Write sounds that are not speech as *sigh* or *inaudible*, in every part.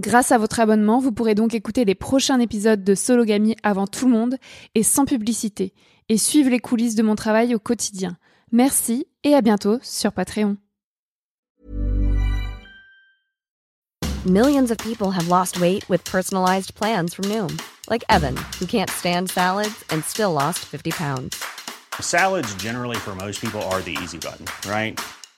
Grâce à votre abonnement, vous pourrez donc écouter les prochains épisodes de Sologamy avant tout le monde et sans publicité, et suivre les coulisses de mon travail au quotidien. Merci et à bientôt sur Patreon. Millions of people have lost weight with personalized plans from Noom, like Evan, who can't stand salads and still lost 50 pounds. Salads, generally, for most people, are the easy button, right?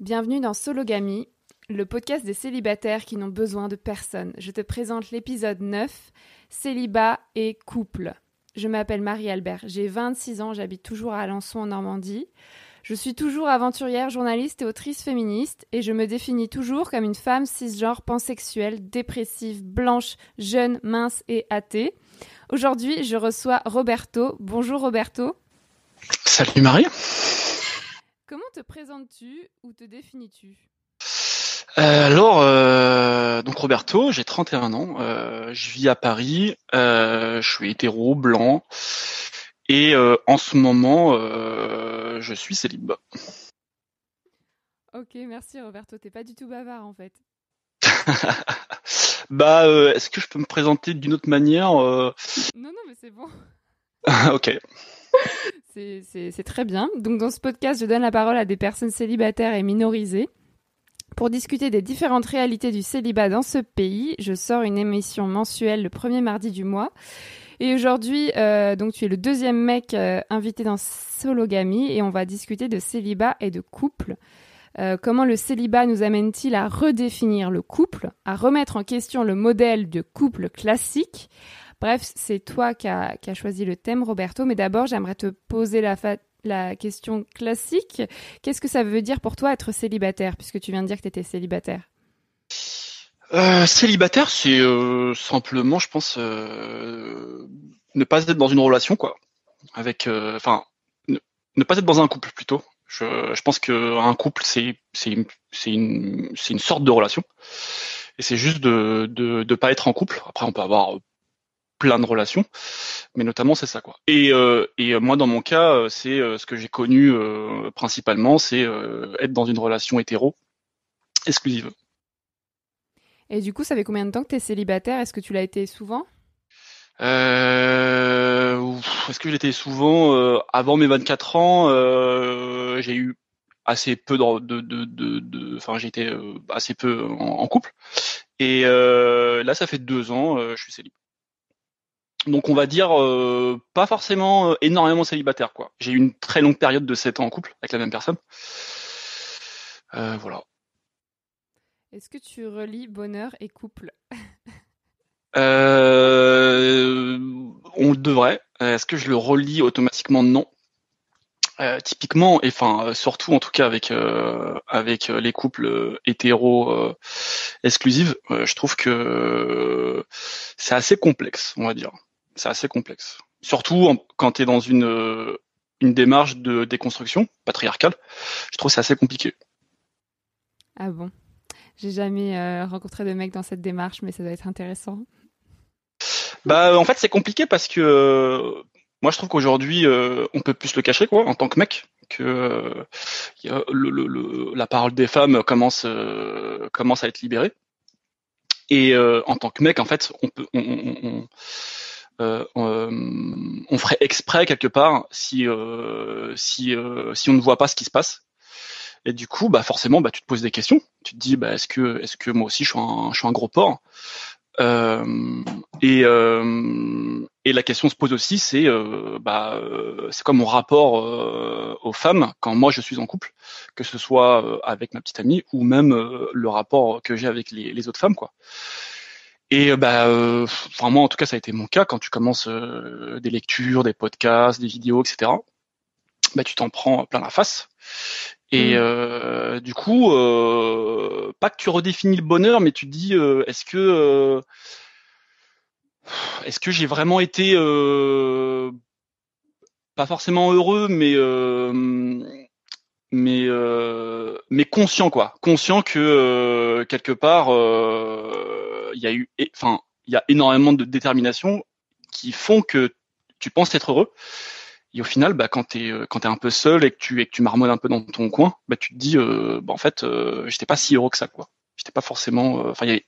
Bienvenue dans Sologamy, le podcast des célibataires qui n'ont besoin de personne. Je te présente l'épisode 9, Célibat et couple. Je m'appelle Marie-Albert, j'ai 26 ans, j'habite toujours à Alençon en Normandie. Je suis toujours aventurière, journaliste et autrice féministe et je me définis toujours comme une femme cisgenre pansexuelle, dépressive, blanche, jeune, mince et athée. Aujourd'hui, je reçois Roberto. Bonjour Roberto. Salut Marie. Comment te présentes-tu ou te définis-tu? Euh, alors, euh, donc Roberto, j'ai 31 ans, euh, je vis à Paris, je suis hétéro, blanc, et en ce moment, je suis célib. Ok, merci Roberto. T'es pas du tout bavard en fait. *laughs* bah, est-ce que je peux me présenter d'une autre manière Non, non, mais c'est bon. *laughs* Ok. C'est- très bien. Donc dans ce podcast, je donne la parole à des personnes célibataires et minorisées. Pour discuter des différentes réalités du célibat dans ce pays, je sors une émission mensuelle le premier mardi du mois. Et aujourd'hui, euh, donc tu es le deuxième mec euh, invité dans Sologamy et on va discuter de célibat et de couple. Euh, comment le célibat nous amène-t-il à redéfinir le couple, à remettre en question le modèle de couple classique Bref, c'est toi qui as as choisi le thème, Roberto. Mais d'abord, j'aimerais te poser la, question classique. Qu'est-ce que ça veut dire pour toi être célibataire, puisque tu viens de dire que tu étais célibataire? Euh, célibataire, c'est euh, simplement, je pense, euh, ne pas être dans une relation, quoi. Avec, enfin, ne, ne pas être dans un couple plutôt. Je, je pense que un couple, c'est une, sorte de relation. Et c'est juste de, de pas être en couple. Après, on peut avoir plein de relations, mais notamment c'est ça quoi. Et euh, et moi dans mon cas, euh, c'est euh, ce que j'ai connu euh, principalement, c'est euh, être dans une relation hétéro exclusive. Et du coup, ça fait combien de temps que tu es célibataire? Est-ce que tu l'as été souvent? Euh, Est-ce que j'étais souvent euh, avant mes 24 ans? Euh, J'ai eu assez peu de, de, de, de- de- enfin j'étais euh, assez peu en, en couple. Et euh, là, ça fait deux ans, euh, je suis célib. Donc on va dire euh, pas forcément euh, énormément célibataire quoi. J'ai eu une très longue période de 7 ans en couple avec la même personne. Euh, voilà. Est-ce que tu relis bonheur et couple? Euh, on le devrait. Est-ce que je le relis automatiquement? Non. Euh, typiquement, et enfin surtout en tout cas avec euh, avec les couples hétéros exclusifs, euh, je trouve que c'est assez complexe, on va dire. C'est assez complexe. Surtout en- quand tu es dans une euh, une démarche de déconstruction patriarcale, je trouve que c'est assez compliqué. Ah bon? J'ai jamais euh, rencontré de mec dans cette démarche, mais ça doit être intéressant. Bah en fait c'est compliqué parce que euh, moi je trouve qu'aujourd'hui euh, on peut plus le cacher quoi en tant que mec que euh, y a le, le- le- la parole des femmes commence commence à être libérée et en tant que mec en fait on peut on, on, on- euh, on- on ferait exprès quelque part si euh, si euh, si on ne voit pas ce qui se passe. Et du coup bah forcément bah tu te poses des questions. Tu te dis bah est-ce que est-ce que moi aussi je suis un je suis un gros porc? Euh, et, euh, et la question se pose aussi, c'est euh, bah, euh, c'est quoi mon rapport euh, aux femmes quand moi je suis en couple, que ce soit euh, avec ma petite amie ou même euh, le rapport que j'ai avec les, les autres femmes, quoi. Et euh, bah, euh, enfin moi en tout cas ça a été mon cas quand tu commences euh, des lectures, des podcasts, des vidéos, etc. Bah tu t'en prends plein la face. Et Mm. euh, du coup, euh, pas que tu redéfinis le bonheur, mais tu te dis, euh, est-ce que, euh, est-ce que j'ai vraiment été euh, pas forcément heureux, mais euh, mais euh, mais conscient quoi, conscient que euh, quelque part euh, il y a eu, enfin il y a énormément de détermination qui font que tu penses être heureux. Et au final, bah, quand t'es euh, quand t'es un peu seul et que tu et que tu marmonnes un peu dans ton coin, bah, tu te dis, euh, bah, en fait, j'étais pas si heureux que ça, quoi. J'étais pas forcément, enfin, il y avait,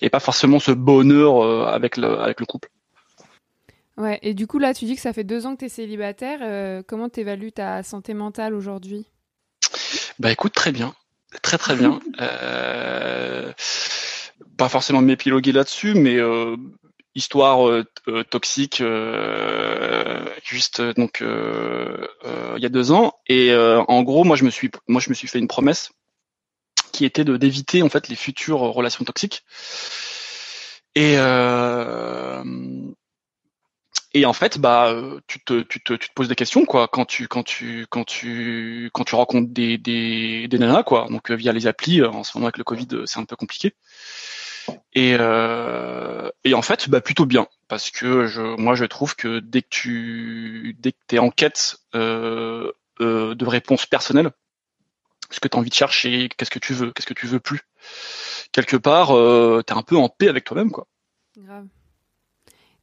y avait pas forcément ce bonheur avec le avec le couple. Ouais, et du coup, là, tu dis que ça fait deux ans que tu es célibataire. euh, comment t'évalues ta santé mentale aujourd'hui? Bah, écoute, très bien, très très bien. *laughs* Euh, pas forcément m'épiloguer là-dessus, mais euh, histoire euh, euh, toxique, euh, juste euh, donc euh, euh, il y a deux ans. Et euh, en gros, moi je me suis moi je me suis fait une promesse qui était de d'éviter en fait les futures relations toxiques. Et euh, et en fait, bah, euh, tu te, tu te, tu te poses des questions, quoi, quand tu, quand tu, quand tu, quand tu rencontres des, des, des nanas, quoi. Donc, euh, via les applis, euh, en ce moment avec le Covid, c'est un peu compliqué. Et, et en fait, bah, plutôt bien, parce que je, moi, je trouve que dès que tu, dès que t'es en quête de réponses personnelles, ce que tu as envie de chercher, qu'est-ce que tu veux, qu'est-ce que tu veux plus, quelque part, euh, t'es un peu en paix avec toi-même, quoi.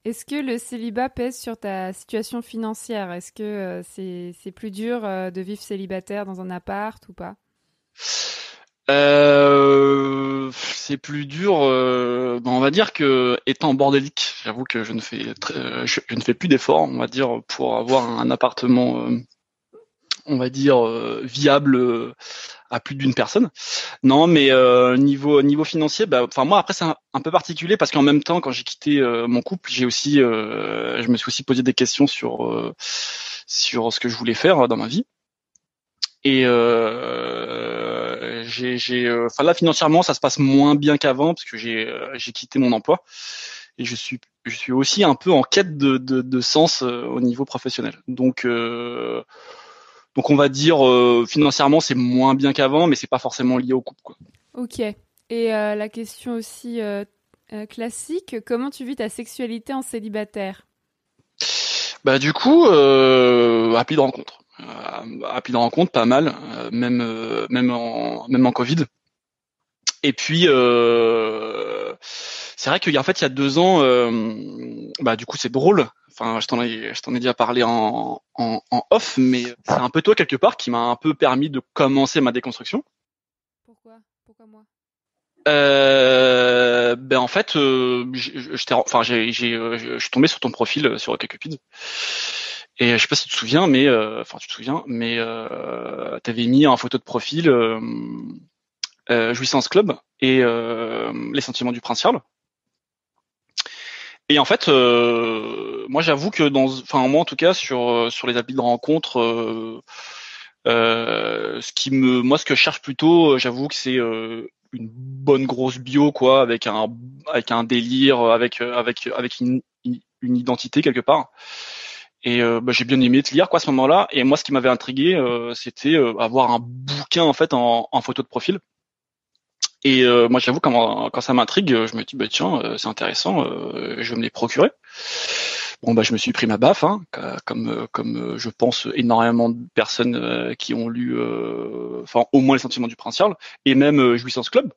Est-ce que le célibat pèse sur ta situation financière? Est-ce que euh, c'est plus dur euh, de vivre célibataire dans un appart ou pas? Euh, c'est plus dur. ben, on va dire que étant bordélique, j'avoue que je ne fais je, ne fais plus d'efforts, on va dire, pour avoir un appartement, on va dire euh, viable euh, à plus d'une personne. Non, mais euh, niveau niveau financier, bah, enfin moi après c'est un, peu particulier parce qu'en même temps, quand j'ai quitté euh, mon couple, j'ai aussi, euh, je me suis aussi posé des questions sur sur ce que je voulais faire dans ma vie. Et j'ai, enfin là financièrement, ça se passe moins bien qu'avant parce que j'ai, j'ai quitté mon emploi et je suis, je suis aussi un peu en quête de, de, de sens au niveau professionnel. Donc, donc on va dire euh, financièrement c'est moins bien qu'avant, mais c'est pas forcément lié au couple. Quoi. Ok. Et euh, la question aussi euh, classique, comment tu vis ta sexualité en célibataire? Bah du coup, euh, appli de rencontre. Euh, appli de rencontre, pas mal, même même en même en Covid. Et puis, euh, c'est vrai qu'il y a en fait il y a deux ans, euh, bah du coup c'est drôle. Enfin, je t'en ai, je t'en ai déjà parlé en, en, en off, mais c'est un peu toi quelque part qui m'a un peu permis de commencer ma déconstruction. Pourquoi? Pourquoi moi? Euh, ben en fait, euh, j'ai- je t'ai- enfin j'ai, j'ai, euh, je suis tombé sur ton profil euh, sur OkCupid et je sais pas si tu te souviens, mais euh, enfin tu te souviens, mais euh, t'avais mis en photo de profil Jouissance Club et euh, les sentiments du prince Charles. Et en fait, euh, moi j'avoue que dans, enfin moi en tout cas sur euh, sur les applis de rencontre, euh, euh, ce qui me, moi ce que je cherche plutôt, euh, j'avoue que c'est euh, une bonne grosse bio quoi, avec un avec un délire, avec avec avec une, une identité quelque part. Et bah, j'ai bien aimé te lire quoi à ce moment-là. Et moi ce qui m'avait intrigué, c'était avoir un bouquin en fait en, en photo de profil. Et euh, moi, j'avoue, quand, quand ça m'intrigue, je me dis, bah, tiens, euh, c'est intéressant, euh, je vais me les procurer. Bon, bah, je me suis pris ma baffe, hein, comme, euh, comme euh, je pense énormément de personnes euh, qui ont lu, euh, enfin, au moins les sentiments du prince Charles, et même euh, Jouissance Club.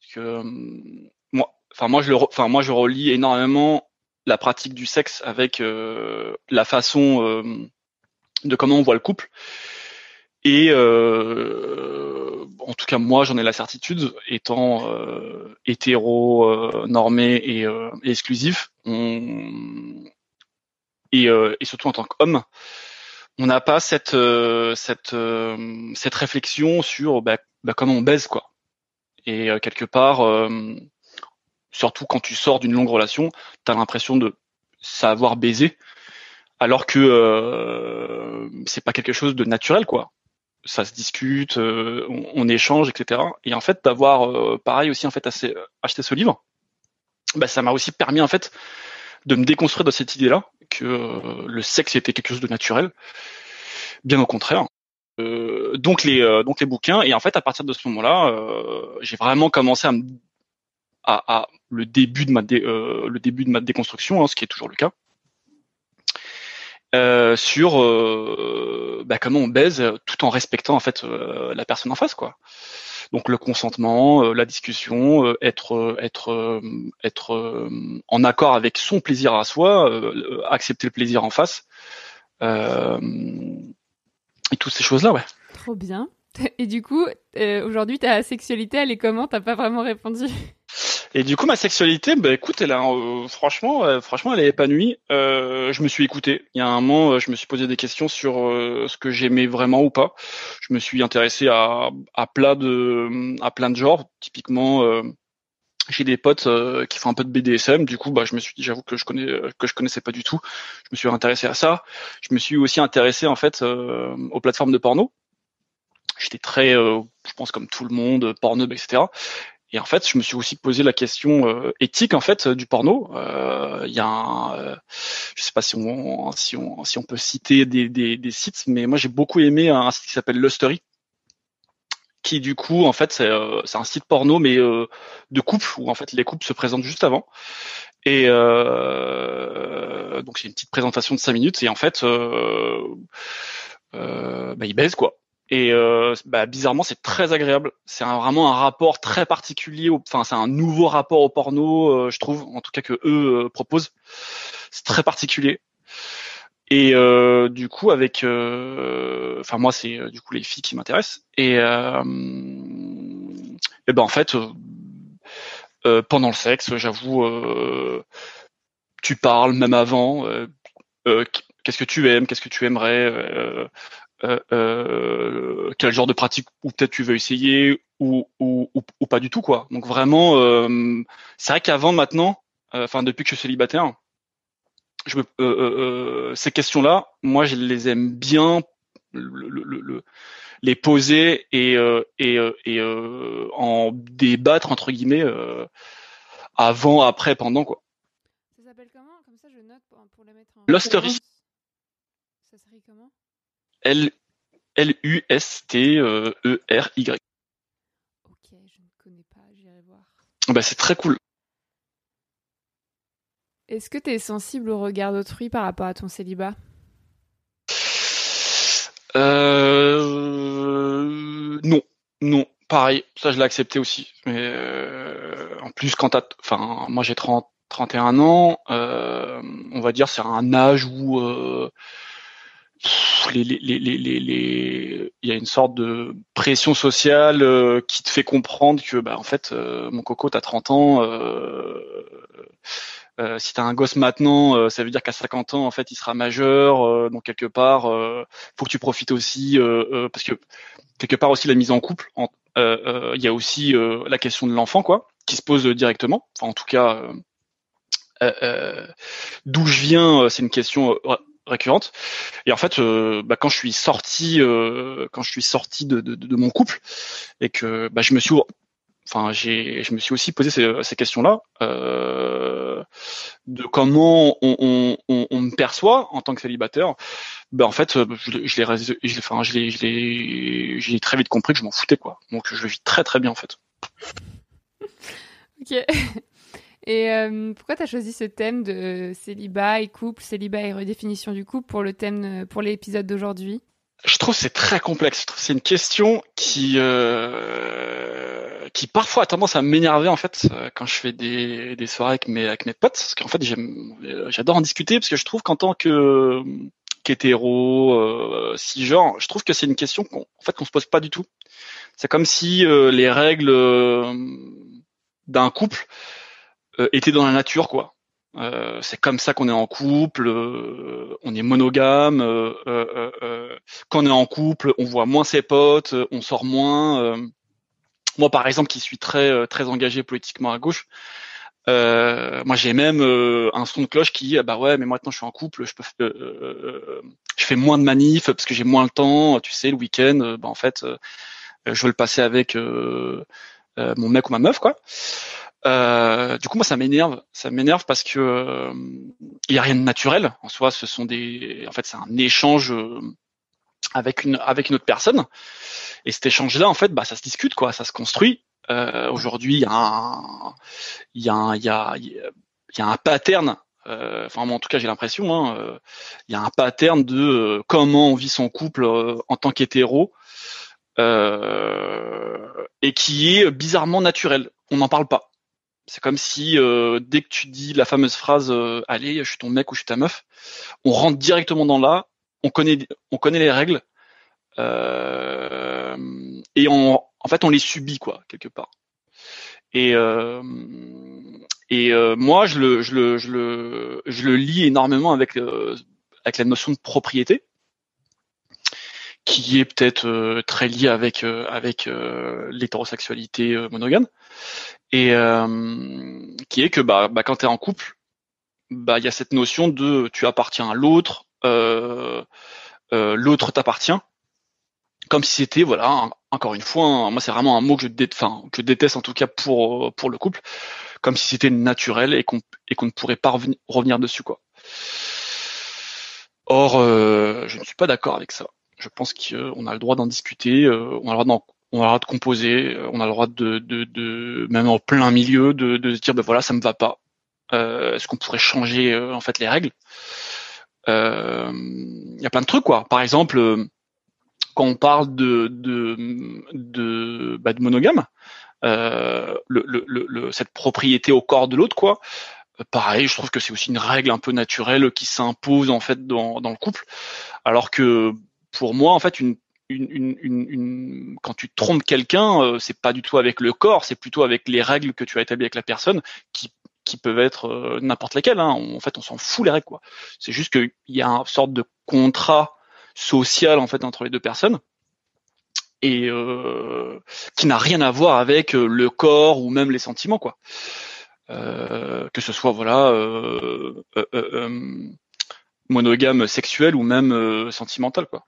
Parce que, euh, moi, enfin, moi, je le, enfin, moi, je relie énormément la pratique du sexe avec euh, la façon euh, de comment on voit le couple. Et euh, en tout cas, moi, j'en ai la certitude, étant euh, hétéro, euh, normé et, et exclusif, on- et, et surtout en tant qu'homme, on n'a pas cette euh, cette euh, cette réflexion sur bah, bah, comment on baise quoi. Et euh, quelque part, surtout quand tu sors d'une longue relation, t'as l'impression de savoir baiser, alors que c'est pas quelque chose de naturel quoi ça se discute, euh, on, on échange, etc. Et en fait, d'avoir euh, pareil aussi en fait assez, acheté ce livre, bah, ça m'a aussi permis en fait de me déconstruire de cette idée-là que euh, le sexe était quelque chose de naturel. Bien au contraire. Euh, donc les euh, donc les bouquins et en fait à partir de ce moment-là, euh, j'ai vraiment commencé à, me, à, à le début de ma dé, euh, le début de ma déconstruction, hein, ce qui est toujours le cas euh, sur euh, bah, comment on baise tout en respectant en fait euh, la personne en face quoi. Donc le consentement, la discussion, être être en accord avec son plaisir à soi, accepter le plaisir en face et toutes ces choses là ouais. Trop bien. Et du coup, aujourd'hui, ta sexualité, elle est comment? T'as pas vraiment répondu? Et du coup, ma sexualité, bah écoute, elle a, euh, franchement, euh, franchement, elle est épanouie. Euh, je me suis écouté. Il y a un moment, euh, je me suis posé des questions sur euh, ce que j'aimais vraiment ou pas. Je me suis intéressé à, à plein de, à plein de genres. Typiquement, euh, j'ai des potes qui font un peu de BDSM. Du coup, bah, je me suis dit, j'avoue que je connais, que je connaissais pas du tout. Je me suis intéressé à ça. Je me suis aussi intéressé en fait aux plateformes de porno. J'étais très, euh, je pense comme tout le monde, porneux, etc. Et en fait, je me suis aussi posé la question euh, éthique en fait du porno. Euh, Il y a, un, euh, je sais pas si on, si on, si on peut citer des, des, des sites, mais moi j'ai beaucoup aimé un site qui s'appelle Lustery, qui du coup en fait c'est euh, un site porno mais euh, de couple où en fait les couples se présentent juste avant. Et euh, donc c'est une petite présentation de 5 minutes et en fait euh, euh, bah, ils baisent quoi. Et euh, bah, bizarrement, c'est très agréable. C'est vraiment un rapport très particulier. Enfin, c'est un nouveau rapport au porno, euh, je trouve, en tout cas que eux euh, proposent. C'est très particulier. Et euh, du coup, avec, euh, enfin moi, c'est euh, du coup les filles qui m'intéressent. Et, et ben en fait, pendant le sexe, j'avoue, tu parles même avant. qu'est-ce que tu aimes, qu'est-ce que tu aimerais. Euh, euh, quel genre de pratique ou peut-être tu veux essayer ou, ou, ou, ou pas du tout quoi. Donc vraiment, euh, c'est vrai qu'avant maintenant, euh, enfin depuis que je suis célibataire, je me, euh, ces questions-là, moi je les aime bien le, le, le- le- les poser et euh, et, euh, et en débattre entre guillemets euh, avant, après, pendant quoi. Ça s'appelle comment? Comme ça, je note pour, pour le mettre en. Ça s'écrit comment? L L U S T E R Y. Ok, je ne connais pas, j'irai voir. Bah c'est très cool. Est-ce que tu es sensible au regard d'autrui par rapport à ton célibat? Euh, non, non, Pareil, ça je l'ai accepté aussi. Mais euh, en plus, quand t'as, enfin, moi j'ai 30, 31 ans, euh, on va dire c'est un âge où les, les, les, les, il y a une sorte de pression sociale euh, qui te fait comprendre que, bah, en fait, euh, mon coco, t'as 30 ans. Euh, euh, si t'as un gosse maintenant, euh, ça veut dire qu'à 50 ans, en fait, il sera majeur. euh, donc quelque part, faut que tu profites aussi, parce que quelque part aussi la mise en couple, il y a aussi la question de l'enfant, quoi, qui se pose directement. Enfin, en tout cas, d'où je viens, c'est une question récurrente. Et en fait, euh, bah, quand je suis sorti, euh, quand je suis sorti de, de, de mon couple, et que bah, je me suis, enfin, j'ai, je me suis aussi posé ces, ces questions-là, euh, de comment on, on, on, on me perçoit en tant que célibataire. Ben en fait, je, je l'ai, enfin, je l'ai, je l'ai, j'ai très vite compris que je m'en foutais quoi. Donc je le vis très très bien en fait. Ok. *laughs* Et euh, pourquoi tu as choisi ce thème de célibat et couple, célibat et redéfinition du couple pour le thème, euh, pour l'épisode d'aujourd'hui? Je trouve c'est très complexe. Je trouve c'est une question qui, euh, qui parfois a tendance à m'énerver en fait euh, quand je fais des, des soirées avec mes, avec mes potes, parce qu'en fait euh, j'adore en discuter parce que je trouve qu'en tant que qu'hétéro, euh, cisgenre, je trouve que c'est une question qu'on, en fait, qu'on se pose pas du tout. C'est comme si euh, les règles euh, d'un couple euh, étaient dans la nature, quoi. Euh, c'est comme ça qu'on est en couple, euh, on est monogame. euh, euh, euh, quand on est en couple, on voit moins ses potes, on sort moins. Moi, par exemple, qui suis très très engagé politiquement à gauche, moi j'ai même un son de cloche qui ah bah ouais, mais maintenant je suis en couple, je peux, je fais moins de manifs parce que j'ai moins le temps. Tu sais, le week-end, bah en fait, je veux le passer avec mon mec ou ma meuf, quoi. Euh, du coup, moi, ça m'énerve. Ça m'énerve parce que euh, il y a rien de naturel en soi. Ce sont des, en fait, c'est un échange euh, avec une avec une autre personne. Et cet échange-là, en fait, bah, ça se discute, quoi. Ça se construit. Euh, Aujourd'hui, il y a un, il y a il y a, il y a un pattern. euh, Enfin, moi, en tout cas, j'ai l'impression. Hein, euh, il y a un pattern de euh, comment on vit son couple euh, en tant qu'hétéro. Euh, et qui est bizarrement naturel. On n'en parle pas. C'est comme si euh, dès que tu dis la fameuse phrase euh, "Allez, je suis ton mec ou je suis ta meuf", on rentre directement dans là. On connaît, on connaît les règles euh, et on, en fait, on les subit quoi quelque part. Et euh, et euh, moi, je le, je le, je le, je le lis énormément avec euh, avec la notion de propriété qui est peut-être euh, très lié avec euh, avec euh, l'hétérosexualité monogame. Et qui est que bah, bah quand tu es en couple bah il y a cette notion de tu appartiens à l'autre l'autre t'appartient. Comme si c'était voilà encore une fois moi c'est vraiment un mot que je que je déteste en tout cas pour pour le couple. Comme si c'était naturel et qu'on et qu'on ne pourrait pas revenir, revenir dessus quoi. Or euh, je ne suis pas d'accord avec ça je pense qu'on a le droit d'en discuter, euh, on a le droit d'en- on a le droit de composer, euh, on a le droit de, de, de même en plein milieu, de, de se dire ben voilà ça me va pas. Euh, Est-ce qu'on pourrait changer euh, en fait les règles? Euh, Il y a plein de trucs quoi. Par exemple, euh, quand on parle de de de, bah, de monogame, euh, le, le, le, cette propriété au corps de l'autre quoi. euh, Pareil, je trouve que c'est aussi une règle un peu naturelle qui s'impose en fait dans, dans le couple, alors que pour moi, en fait, une, une, une, quand tu trompes quelqu'un, euh, c'est pas du tout avec le corps, c'est plutôt avec les règles que tu as établies avec la personne, qui, qui peuvent être euh, n'importe lesquelles. Hein. En fait, on s'en fout les règles, quoi. C'est juste qu'il y a une sorte de contrat social en fait entre les deux personnes et euh, qui n'a rien à voir avec euh, le corps ou même les sentiments, quoi. Euh, que ce soit voilà euh, euh, euh, monogame sexuel ou même sentimental, quoi.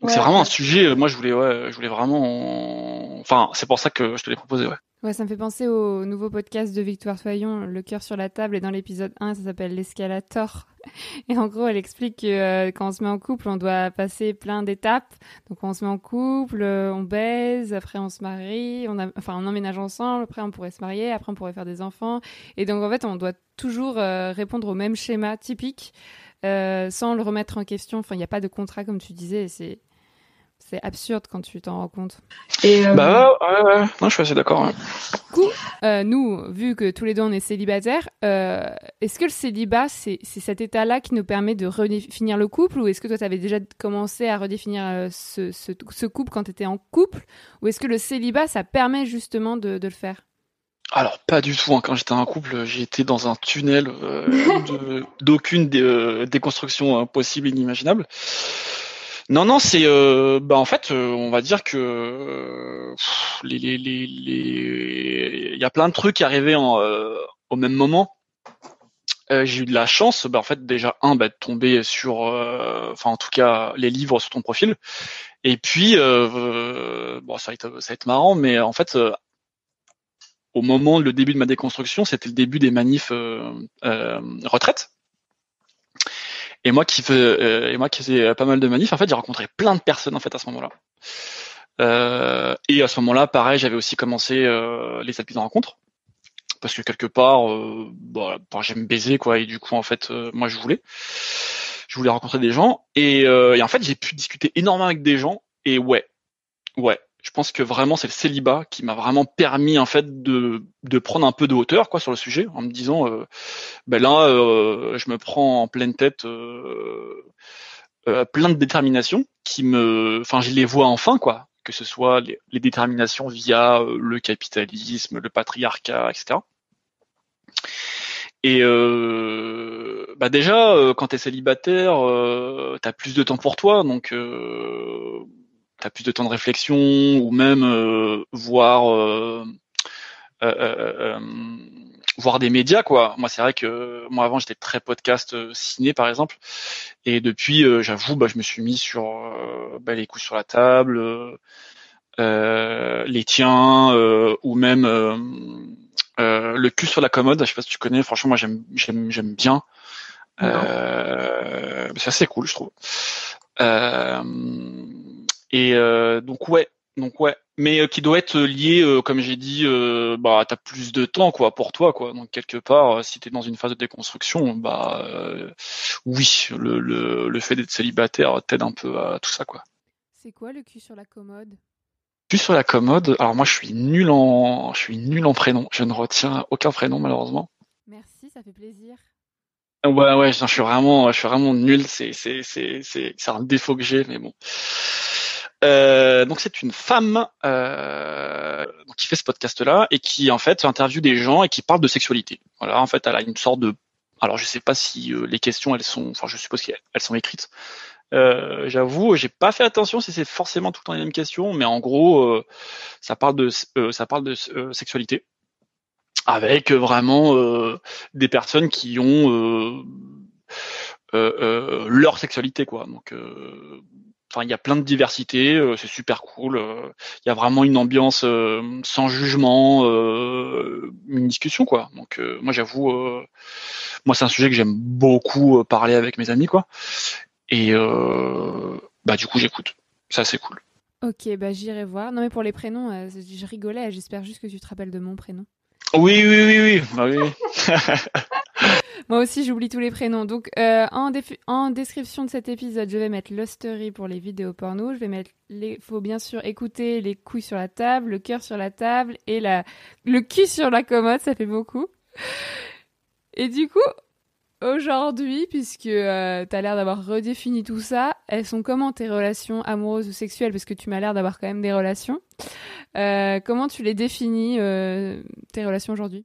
Donc Ouais, c'est vraiment un sujet. euh, Moi, je voulais, ouais, je voulais vraiment. Enfin, c'est pour ça que je te l'ai proposé, ouais. Ouais, ça me fait penser au nouveau podcast de Victoire Soyon, Le cœur sur la table, et dans l'épisode 1, ça s'appelle L'escalator. Et en gros, elle explique que euh, quand on se met en couple, on doit passer plein d'étapes. Donc on se met en couple, euh, on baise, après on se marie, on a... enfin on emménage ensemble, après on pourrait se marier, après on pourrait faire des enfants. Et donc en fait, on doit toujours euh, répondre au même schéma typique, sans le remettre en question. Enfin, il n'y a pas de contrat, comme tu disais, c'est... C'est absurde quand tu t'en rends compte. Et euh, Bah ouais, ouais, ouais. Non, je suis assez d'accord. Du coup, euh, nous, vu que tous les deux on est célibataires, euh, est-ce que le célibat, c'est c'est cet état-là qui nous permet de redéfinir le couple ou est-ce que toi, tu avais déjà commencé à redéfinir euh, ce, ce, ce couple quand tu étais en couple ou est-ce que le célibat, ça permet justement de, de le faire? Alors pas du tout. hein. Quand j'étais en couple, j'ai été dans un tunnel euh, *laughs* d'aucune dé- euh, déconstruction euh, possible inimaginable. Non, non, c'est euh, bah en fait, on va dire que pff, les, les, les, les- il y a plein de trucs qui arrivaient en, euh, au même moment. Euh, j'ai eu de la chance, bah en fait déjà un, bah, de tomber sur, euh, enfin en tout cas les livres sur ton profil. Et puis bon, ça va être, ça va être marrant, mais en fait euh, au moment le début de ma déconstruction, c'était le début des manifs euh, euh, retraite. Et moi qui fais, euh, et moi qui faisais pas mal de manifs, en fait, j'ai rencontré plein de personnes en fait à ce moment-là. Euh, et à ce moment-là, pareil, j'avais aussi commencé euh, les applis de rencontre. Parce que quelque part, euh, bah, bah, j'aime baiser quoi, et du coup en fait, euh, moi je voulais, je voulais rencontrer des gens. Et, euh, et en fait j'ai pu discuter énormément avec des gens. Et ouais, ouais, je pense que vraiment c'est le célibat qui m'a vraiment permis en fait de de prendre un peu de hauteur quoi sur le sujet en me disant euh, ben là euh, je me prends en pleine tête euh, euh, plein de déterminations qui me enfin je les vois enfin quoi. Que ce soit les, déterminations via le capitalisme le patriarcat etc et euh, bah déjà quand t'es célibataire euh, t'as plus de temps pour toi donc t'as plus de temps de réflexion ou même euh, voir euh, euh, voir des médias quoi. Moi c'est vrai que moi avant j'étais très podcast ciné par exemple et depuis j'avoue bah je me suis mis sur bah, les coups sur la table, les tiens euh, ou même euh, euh, le cul sur la commode. Je sais pas si tu connais. Franchement moi j'aime j'aime j'aime bien. Euh, c'est assez cool je trouve. Euh, et euh, donc ouais, donc ouais, mais euh, qui doit être lié, euh, comme j'ai dit, euh, bah t'as plus de temps quoi pour toi quoi. Donc quelque part, euh, si t'es dans une phase de déconstruction, bah euh, oui, le, le le fait d'être célibataire t'aide un peu à tout ça quoi. C'est quoi le cul sur la commode? Puis sur la commode, alors moi je suis nul en, je suis nul en prénom. Je ne retiens aucun prénom malheureusement. Merci, ça fait plaisir. Ouais ouais, je suis vraiment, je suis vraiment nul. C'est c'est c'est c'est c'est un défaut que j'ai, mais bon. Euh, donc c'est une femme euh, qui fait ce podcast-là et qui en fait interviewe des gens et qui parle de sexualité. Voilà, en fait, elle a une sorte de, alors je sais pas si euh, les questions elles sont, enfin je suppose qu'elles sont écrites. Euh, J'avoue, j'ai pas fait attention si c'est forcément tout le temps les mêmes questions, mais en gros, euh, ça parle de, ça parle de sexualité avec vraiment des personnes qui ont leur sexualité quoi. Donc enfin il y a plein de diversité, euh, c'est super cool. euh, Il y a vraiment une ambiance euh, sans jugement, une discussion quoi. Donc moi j'avoue, moi c'est un sujet que j'aime beaucoup parler avec mes amis quoi. Et bah du coup j'écoute. Ça c'est cool. Ok, bah j'irai voir. Non mais pour les prénoms, je rigolais, j'espère juste que tu te rappelles de mon prénom. Oui oui oui oui. Bah, oui, oui. *laughs* Moi aussi, j'oublie tous les prénoms. Donc, euh, en, description de cet épisode, je vais mettre l'hosterie pour les vidéos porno. Je vais mettre les. Faut bien sûr écouter les couilles sur la table, le cœur sur la table et la le cul sur la commode. Ça fait beaucoup. Et du coup, aujourd'hui, puisque euh, t'as l'air d'avoir redéfini tout ça, elles sont comment tes relations amoureuses ou sexuelles? Parce que tu m'as l'air d'avoir quand même des relations. Euh, comment tu les définis euh, tes relations aujourd'hui?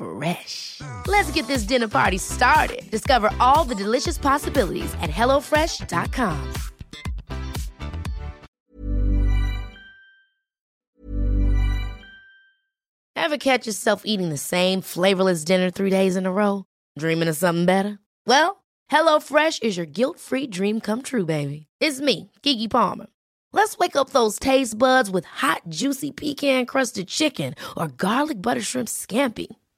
Fresh. Let's get this dinner party started. Discover all the delicious possibilities at hellofresh.com. Ever catch yourself eating the same flavorless dinner three days in a row? Dreaming of something better? Well, HelloFresh is your guilt-free dream come true, baby. It's me, Kiki Palmer. Let's wake up those taste buds with hot, juicy pecan-crusted chicken or garlic butter shrimp scampi.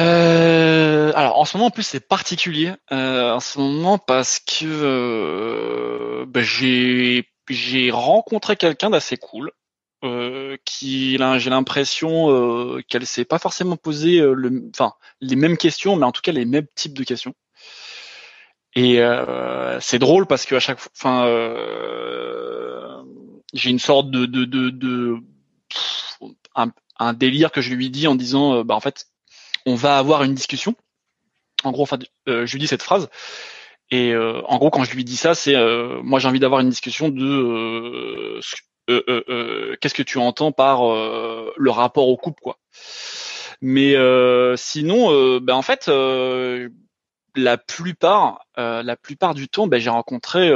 Euh, alors en ce moment en plus c'est particulier euh, en ce moment parce que euh, bah, j'ai j'ai rencontré quelqu'un d'assez cool euh, qui j'ai l'impression euh, qu'elle s'est pas forcément posé euh, le enfin les mêmes questions mais en tout cas les mêmes types de questions. Et c'est drôle parce que à chaque fois enfin j'ai une sorte de de de, de un, un délire que je lui dis en disant bah en fait on va avoir une discussion. En gros, enfin, euh, je lui dis cette phrase. Et euh, en gros, quand je lui dis ça, c'est euh, moi j'ai envie d'avoir une discussion de euh, ce- qu'est-ce que tu entends par le rapport au couple, quoi. Mais sinon, ben en fait, la plupart, la plupart du temps, ben, j'ai rencontré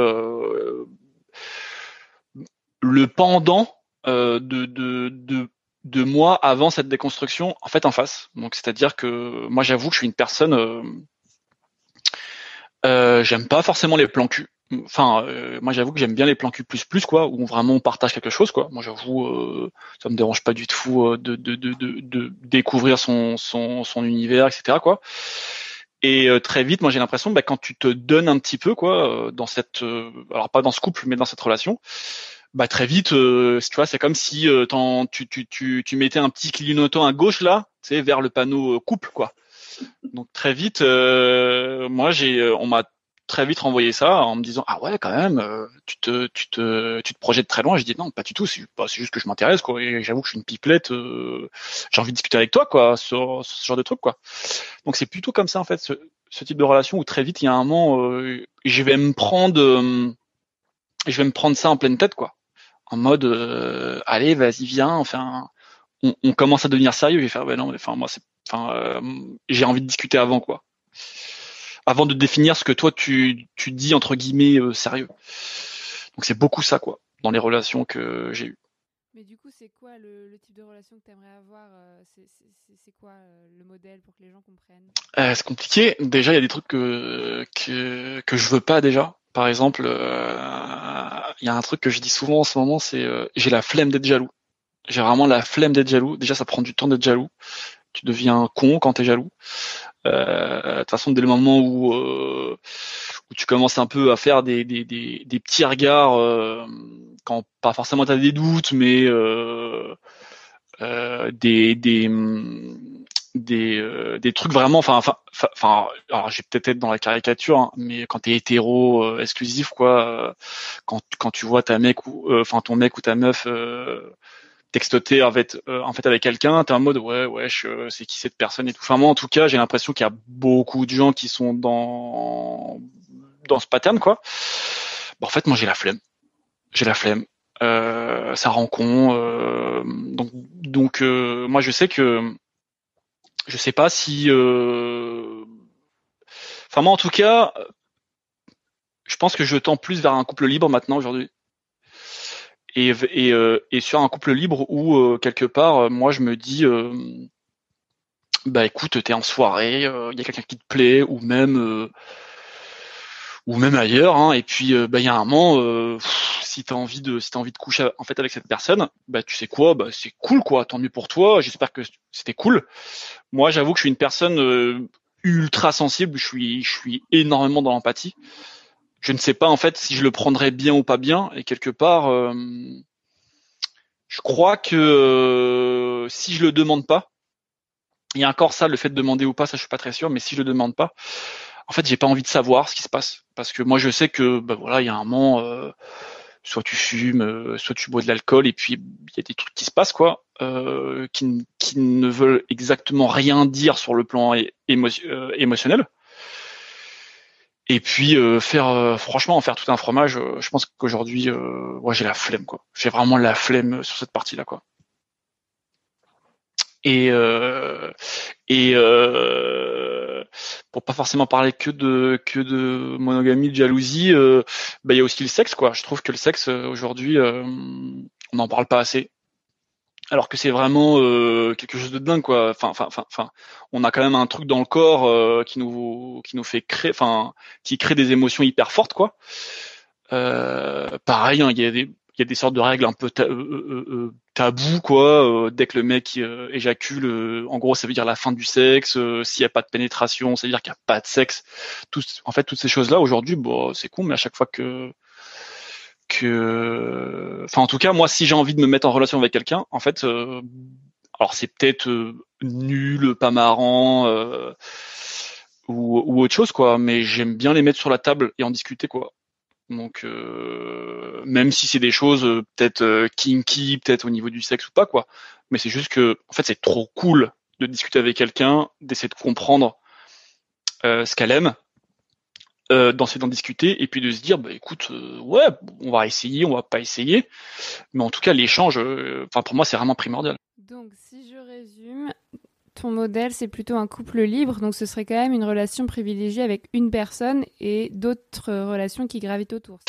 le pendant de, de de moi avant cette déconstruction en fait en face. Donc c'est-à-dire que moi j'avoue que je suis une personne euh, euh, j'aime pas forcément les plans cul. Enfin euh, moi j'avoue que j'aime bien les plans cul plus plus quoi où vraiment on partage quelque chose quoi. Moi j'avoue euh, ça me dérange pas du tout euh, de, de, de, de, découvrir son, son, son univers etc quoi. Et euh, très vite moi j'ai l'impression bah, quand tu te donnes un petit peu quoi dans cette alors pas dans ce couple mais dans cette relation bah très vite, euh, tu vois, c'est comme si euh, tu, tu, tu, tu mettais un petit clignotant à gauche là, tu sais, vers le panneau euh, couple quoi. Donc très vite, euh, moi j'ai, euh, on m'a très vite renvoyé ça en me disant ah ouais quand même, tu te, tu te, tu te projettes très loin. Je dis non, pas du tout, c'est c'est juste que je m'intéresse quoi. Et j'avoue que je suis une pipelette, j'ai envie de discuter avec toi quoi, sur, ce genre de truc quoi. Donc c'est plutôt comme ça en fait, ce, ce type de relation où très vite il y a un moment, je vais me prendre, je vais me prendre ça en pleine tête quoi en mode euh, allez vas-y viens enfin on, commence à devenir sérieux. Vais faire ben non enfin moi c'est enfin euh, j'ai envie de discuter avant quoi. Avant de définir ce que toi tu tu dis entre guillemets euh, sérieux. Donc c'est beaucoup ça quoi dans les relations que j'ai eues Mais du coup, c'est quoi le, type de relation que tu aimerais avoir euh, C'est quoi euh, le modèle pour que les gens comprennent? Euh, c'est compliqué. Déjà, il y a des trucs que, que, je veux pas déjà. Par exemple, il y a un truc que je dis souvent en ce moment, c'est j'ai la flemme d'être jaloux. J'ai vraiment la flemme d'être jaloux. Déjà, ça prend du temps d'être jaloux. Tu deviens con quand t'es jaloux. Euh, De toute façon, dès le moment où, euh, où tu commences un peu à faire des, des, des, des petits regards, euh, quand pas forcément t'as des doutes, mais des des hum, des, euh, des trucs vraiment enfin enfin enfin alors j'ai peut-être être dans la caricature hein, mais quand t'es hétéro euh, exclusif quoi euh, quand quand tu vois ta mec ou enfin ton mec ou ta meuf textoter en fait euh, en fait avec quelqu'un t'es en mode ouais ouais je- c'est qui cette personne et tout. Enfin moi en tout cas j'ai l'impression qu'il y a beaucoup de gens qui sont dans dans ce pattern quoi. Bah, en fait moi j'ai la flemme. J'ai la flemme. Euh, ça rend con euh, donc donc euh, moi je sais que je sais pas si euh, enfin moi en tout cas je pense que je tends plus vers un couple libre maintenant aujourd'hui et et, euh, et sur un couple libre où euh, quelque part euh, moi je me dis euh, bah écoute t'es en soirée il y a quelqu'un qui te plaît ou même euh, ou même ailleurs hein, et puis euh, bah il y a un moment euh, pff, si t'as envie de si t'as envie de coucher en fait avec cette personne bah tu sais quoi bah c'est cool quoi tant mieux pour toi j'espère que c'était cool. Moi j'avoue que je suis une personne euh, ultra sensible je suis je suis énormément dans l'empathie je ne sais pas en fait si je le prendrais bien ou pas bien. Et quelque part euh, je crois que euh, si je le demande pas il y a encore ça le fait de demander ou pas ça je suis pas très sûr mais si je le demande pas en fait j'ai pas envie de savoir ce qui se passe. Parce que moi je sais que bah voilà il y a un moment euh, soit tu fumes soit tu bois de l'alcool et puis il y a des trucs qui se passent quoi qui, qui ne veulent exactement rien dire sur le plan émotionnel et puis euh, faire euh, franchement en faire tout un fromage euh, je pense qu'aujourd'hui euh, ouais, j'ai la flemme quoi. J'ai vraiment la flemme sur cette partie là quoi. Et euh, et euh, pour pas forcément parler que de que de monogamie de jalousie euh, bah il y a aussi le sexe quoi. Je trouve que le sexe euh, aujourd'hui euh, on n'en parle pas assez alors que c'est vraiment euh, quelque chose de dingue quoi. Enfin enfin enfin enfin on a quand même un truc dans le corps euh, qui nous qui nous fait créer enfin qui crée des émotions hyper fortes quoi. Euh, pareil hein, il y a des il y a des sortes de règles un peu ta- euh, euh, euh, tabou quoi. Dès que le mec éjacule en gros ça veut dire la fin du sexe s'il y a pas de pénétration ça veut dire qu'il y a pas de sexe. En fait toutes ces choses là aujourd'hui bon c'est con mais à chaque fois que que enfin en tout cas moi si j'ai envie de me mettre en relation avec quelqu'un en fait euh, alors c'est peut-être euh, nul pas marrant euh, ou, ou autre chose quoi mais j'aime bien les mettre sur la table et en discuter quoi. Donc euh, même si c'est des choses euh, peut-être kinky peut-être au niveau du sexe ou pas quoi. Mais c'est juste que en fait c'est trop cool de discuter avec quelqu'un d'essayer de comprendre ce qu'elle aime euh, d'en discuter et puis de se dire bah écoute euh, ouais on va essayer on va pas essayer. Mais en tout cas l'échange euh, enfin pour moi c'est vraiment primordial. Donc, si je résume, ton modèle, c'est plutôt un couple libre, donc ce serait quand même une relation privilégiée avec une personne et d'autres relations qui gravitent autour.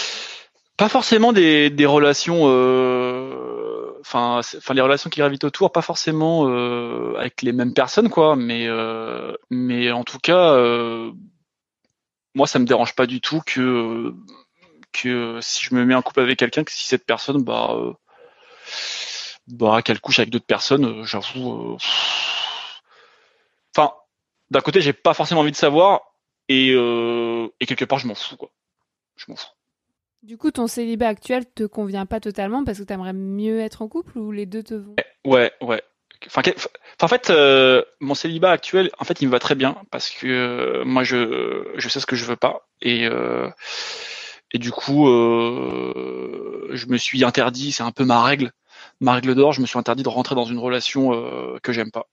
pas forcément des, des relations euh, enfin enfin les relations qui gravitent autour pas forcément euh, avec les mêmes personnes quoi. Mais euh, mais en tout cas euh, moi ça me dérange pas du tout que que si je me mets en couple avec quelqu'un que si cette personne bah euh, bah qu'elle couche avec d'autres personnes euh, j'avoue euh, enfin d'un côté j'ai pas forcément envie de savoir et et quelque part je m'en fous quoi. Je m'en fous. Du coup, ton célibat actuel te convient pas totalement parce que t'aimerais mieux être en couple ou les deux te vont? Ouais, ouais. Enfin, en fait, euh, mon célibat actuel, en fait, il me va très bien parce que euh, moi, je, je sais ce que je veux pas et euh, et du coup, euh, je me suis interdit, c'est un peu ma règle, ma règle d'or, je me suis interdit de rentrer dans une relation euh, que j'aime pas.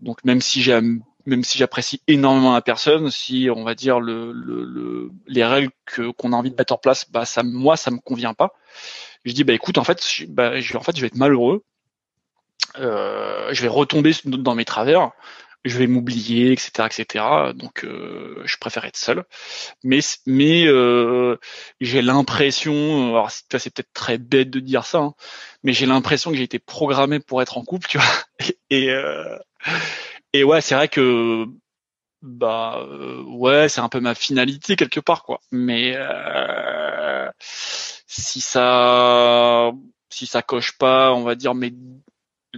Donc même si j'aime, même si j'apprécie énormément la personne, si on va dire le, le, le- les règles que qu'on a envie de mettre en place, bah ça, moi, ça me convient pas. Je dis bah écoute, en fait, bah, je- en fait, je vais être malheureux je vais retomber dans mes travers, je vais m'oublier, etc., etc. Donc, euh, je préfère être seul. Mais, mais euh, j'ai l'impression, alors ça c'est peut-être très bête de dire ça, hein, mais j'ai l'impression que j'ai été programmé pour être en couple, tu vois. *laughs* Et, euh, et ouais, c'est vrai que bah euh, ouais, c'est un peu ma finalité quelque part, quoi. Mais euh, si ça si ça coche pas, on va dire, mais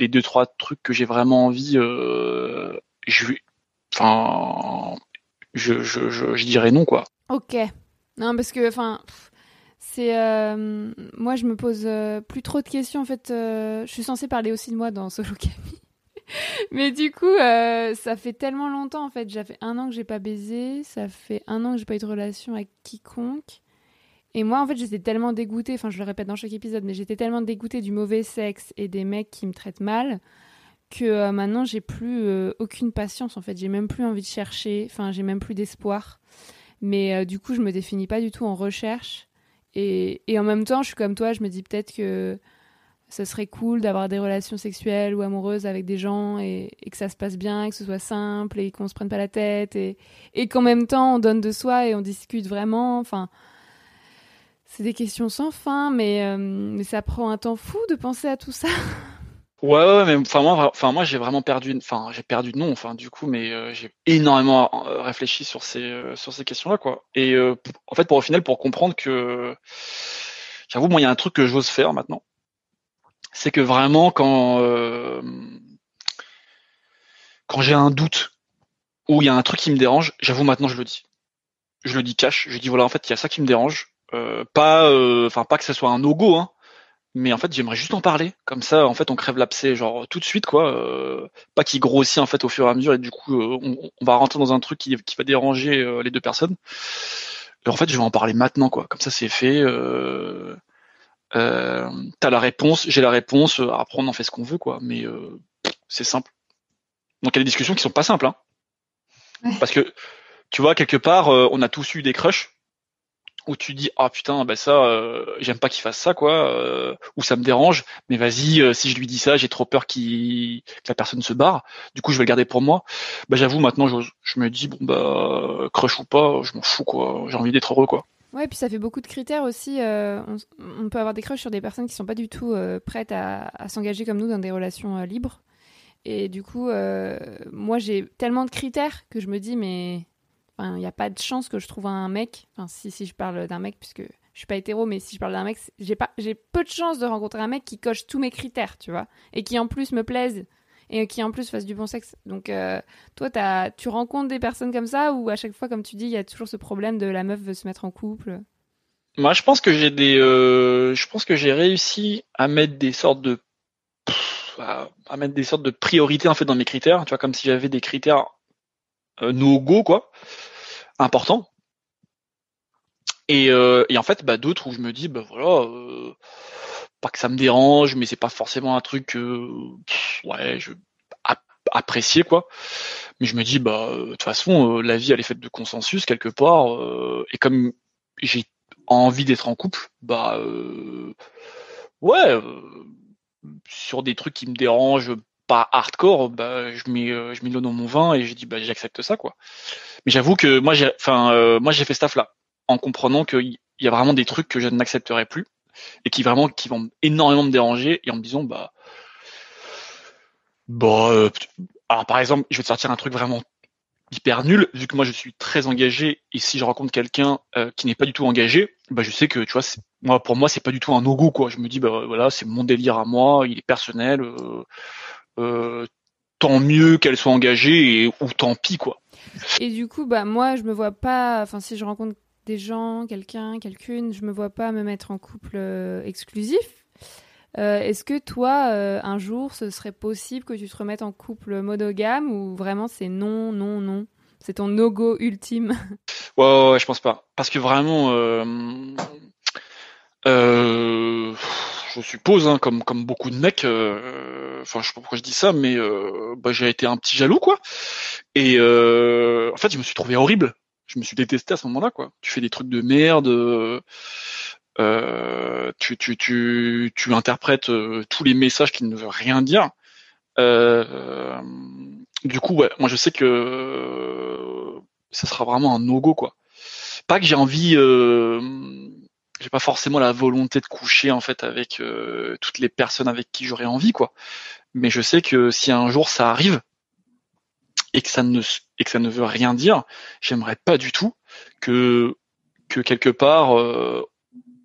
les deux trois trucs que j'ai vraiment envie, euh, je enfin, je, je, je, je dirais non quoi. Ok. Non, parce que, enfin, C'est euh, moi, je me pose euh, plus trop de questions en fait. je suis censée parler aussi de moi dans Solo Camille, *laughs* mais du coup, ça fait tellement longtemps en fait. Ça fait un an que j'ai pas baisé, ça fait un an que j'ai pas eu de relation avec quiconque. Et moi, en fait, j'étais tellement dégoûtée. Enfin, je le répète dans chaque épisode, mais j'étais tellement dégoûtée du mauvais sexe et des mecs qui me traitent mal que euh, maintenant j'ai plus euh, aucune patience. En fait, j'ai même plus envie de chercher. Enfin, j'ai même plus d'espoir. Mais euh, du coup, je me définis pas du tout en recherche. Et, et en même temps, je suis comme toi, je me dis peut-être que ça serait cool d'avoir des relations sexuelles ou amoureuses avec des gens et, et que ça se passe bien, que ce soit simple et qu'on se prenne pas la tête et, et qu'en même temps on donne de soi et on discute vraiment. Enfin, c'est des questions sans fin, mais, euh, mais ça prend un temps fou de penser à tout ça. *laughs* Ouais, ouais, mais enfin moi, j'ai vraiment perdu, enfin j'ai perdu de nom, enfin du coup, mais euh, j'ai énormément euh, réfléchi sur ces questions-là, quoi. Et en fait, pour au final, pour comprendre que, j'avoue, moi il y a un truc que j'ose faire maintenant, c'est que vraiment quand quand j'ai un doute ou il y a un truc qui me dérange, j'avoue maintenant je le dis, je le dis cash, je dis voilà en fait il y a ça qui me dérange, pas, euh, enfin pas que ce soit un no-go, hein, mais en fait j'aimerais juste en parler. Comme ça en fait on crève l'abcès genre tout de suite quoi. Euh, pas qu'il grossit en fait au fur et à mesure. Et du coup euh, on, on va rentrer dans un truc qui, qui va déranger euh, les deux personnes. Et en fait je vais en parler maintenant quoi. Comme ça c'est fait. Euh, euh, t'as la réponse j'ai la réponse. Euh, après on en fait ce qu'on veut quoi. Mais euh, c'est simple. Donc il y a des discussions qui sont pas simples hein. Parce que tu vois quelque part euh, on a tous eu des crushs où tu dis ah putain bah ça euh, j'aime pas qu'il fasse ça quoi euh, ou ça me dérange mais vas-y euh, si je lui dis ça j'ai trop peur qu'il que la personne se barre du coup je vais le garder pour moi bah j'avoue maintenant je, me dis bon bah crush ou pas je m'en fous quoi j'ai envie d'être heureux quoi Ouais, puis ça fait beaucoup de critères aussi. on, peut avoir des crushs sur des personnes qui sont pas du tout prêtes à, s'engager comme nous dans des relations libres. Et du coup, moi j'ai tellement de critères que je me dis, mais il n'y a pas de chance que je trouve un mec. Enfin, si, je parle d'un mec, puisque je suis pas hétéro, mais si je parle d'un mec, j'ai peu de chance de rencontrer un mec qui coche tous mes critères, tu vois, et qui en plus me plaise et qui en plus fasse du bon sexe. Donc, euh, toi, tu rencontres des personnes comme ça ou à chaque fois, comme tu dis, il y a toujours ce problème de la meuf veut se mettre en couple? moi je pense que j'ai des euh, je pense que j'ai réussi à mettre des sortes de pff, à, à mettre des sortes de priorités en fait dans mes critères tu vois comme si j'avais des critères euh, no go quoi importants et, euh, et en fait bah d'autres où je me dis bah voilà euh, pas que ça me dérange mais c'est pas forcément un truc ouais je ap- apprécier quoi. Mais je me dis bah euh, de toute façon la vie elle est faite de consensus quelque part et comme j'ai envie d'être en couple bah ouais sur des trucs qui me dérangent pas hardcore bah je mets euh, l'eau dans mon vin et je dis bah j'accepte ça quoi. Mais j'avoue que moi j'ai enfin euh, moi j'ai fait ce taf là en comprenant qu'il y a vraiment des trucs que je n'accepterai plus et qui vraiment qui vont énormément me déranger et en me disant bah bah euh, alors par exemple je vais te sortir un truc vraiment hyper nul vu que moi je suis très engagé et si je rencontre quelqu'un qui n'est pas du tout engagé bah je sais que tu vois moi pour moi c'est pas du tout un no go quoi. Je me dis bah voilà c'est mon délire à moi il est personnel tant mieux qu'elle soit engagée et ou tant pis quoi Et du coup, bah moi, je me vois pas. Enfin, si je rencontre des gens, quelqu'un, quelqu'une, je me vois pas me mettre en couple euh, exclusif. Euh, Est-ce que toi, euh, un jour, ce serait possible que tu te remettes en couple monogame ou vraiment c'est non, non, non? C'est ton no-go ultime? *laughs* Ouais, ouais, ouais, je pense pas. Parce que vraiment, euh, euh, je suppose, hein, comme comme beaucoup de mecs, euh, enfin, je sais pas pourquoi je dis ça, mais euh, bah, j'ai été un petit jaloux, quoi. Et euh, en fait, je me suis trouvé horrible. Je me suis détesté à ce moment-là, quoi. Tu fais des trucs de merde. euh, euh, tu, tu, tu, tu interprètes euh, tous les messages qui ne veulent rien dire. Euh, du coup, ouais, moi je sais que euh, ça sera vraiment un no-go, quoi. Pas que j'ai envie, euh, j'ai pas forcément la volonté de coucher en fait avec euh, toutes les personnes avec qui j'aurais envie, quoi. Mais je sais que si un jour ça arrive et que ça ne et que ça ne veut rien dire, j'aimerais pas du tout que que quelque part euh,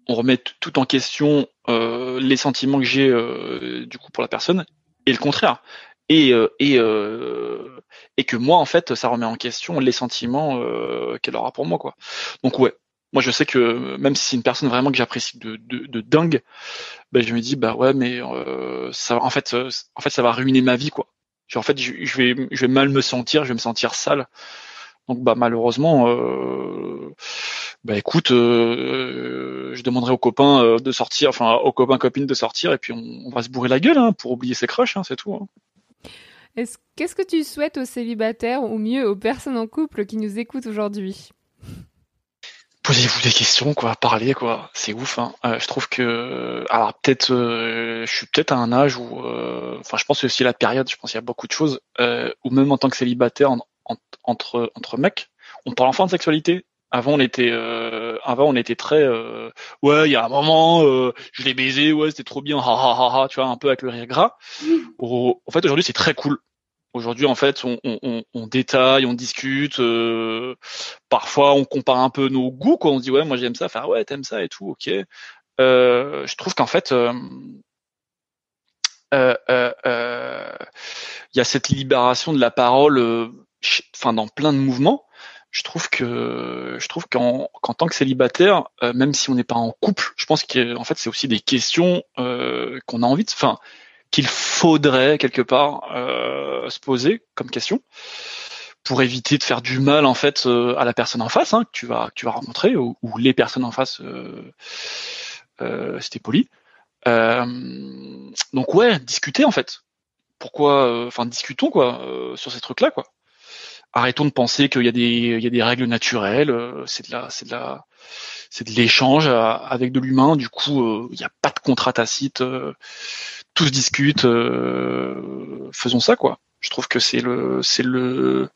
on remette tout en question euh, les sentiments que j'ai euh, du coup pour la personne et le contraire. Et euh, et euh, et que moi en fait ça remet en question les sentiments qu'elle aura pour moi quoi. Donc ouais Moi, je sais que même si c'est une personne vraiment que j'apprécie de, de, dingue, ben, je me dis bah ouais, mais euh, en fait, euh, en fait, ça va ruiner ma vie, quoi. En fait, je, vais, je vais mal me sentir, je vais me sentir sale. Donc, bah malheureusement, euh, bah écoute, euh, je demanderai aux copains euh, de sortir, enfin aux copains copines de sortir, et puis on, va se bourrer la gueule hein, pour oublier ses crushs, hein, c'est tout. hein. Est-ce- Qu'est-ce que tu souhaites aux célibataires ou mieux aux personnes en couple qui nous écoutent aujourd'hui? Posez-vous des questions, quoi, parlez, quoi. C'est ouf, hein. Euh, je trouve que, alors peut-être, euh, je suis peut-être à un âge où, euh, enfin, je pense que aussi la période, je pense qu'il y a beaucoup de choses, euh, ou même en tant que célibataire, en- en- entre entre mecs, on parle enfin de sexualité. Avant, on était, euh, avant, on était très, euh, ouais, il y a un moment, euh, je l'ai baisé, ouais, c'était trop bien, ha ha ha ha, tu vois, un peu avec le rire gras. Au- en fait, aujourd'hui, c'est très cool. Aujourd'hui, en fait, on, on, on, détaille, on discute. euh, parfois, on compare un peu nos goûts. Quoi. On dit ouais, moi j'aime ça. Enfin ouais, t'aimes ça et tout. Ok. Euh, je trouve qu'en fait, euh, euh, euh, euh, il y a cette libération de la parole. euh, Enfin, dans plein de mouvements. Je trouve que je trouve qu'en qu'en tant que célibataire, euh, même si on n'est pas en couple, je pense qu'en fait c'est aussi des questions euh, qu'on a envie de, enfin qu'il faudrait quelque part euh, se poser comme question pour éviter de faire du mal en fait euh, à la personne en face hein, que tu vas que tu vas rencontrer ou, ou les personnes en face euh, euh, c'était poli. Euh, donc ouais discuter en fait. Pourquoi euh, enfin discutons quoi euh, sur ces trucs là quoi. Arrêtons de penser qu'il y a des il y a des règles naturelles euh, c'est de la c'est de la c'est de l'échange euh, avec de l'humain. Du coup euh, il n'y a pas de contrat tacite euh, tout se discute euh, faisons ça quoi je trouve que c'est le c'est le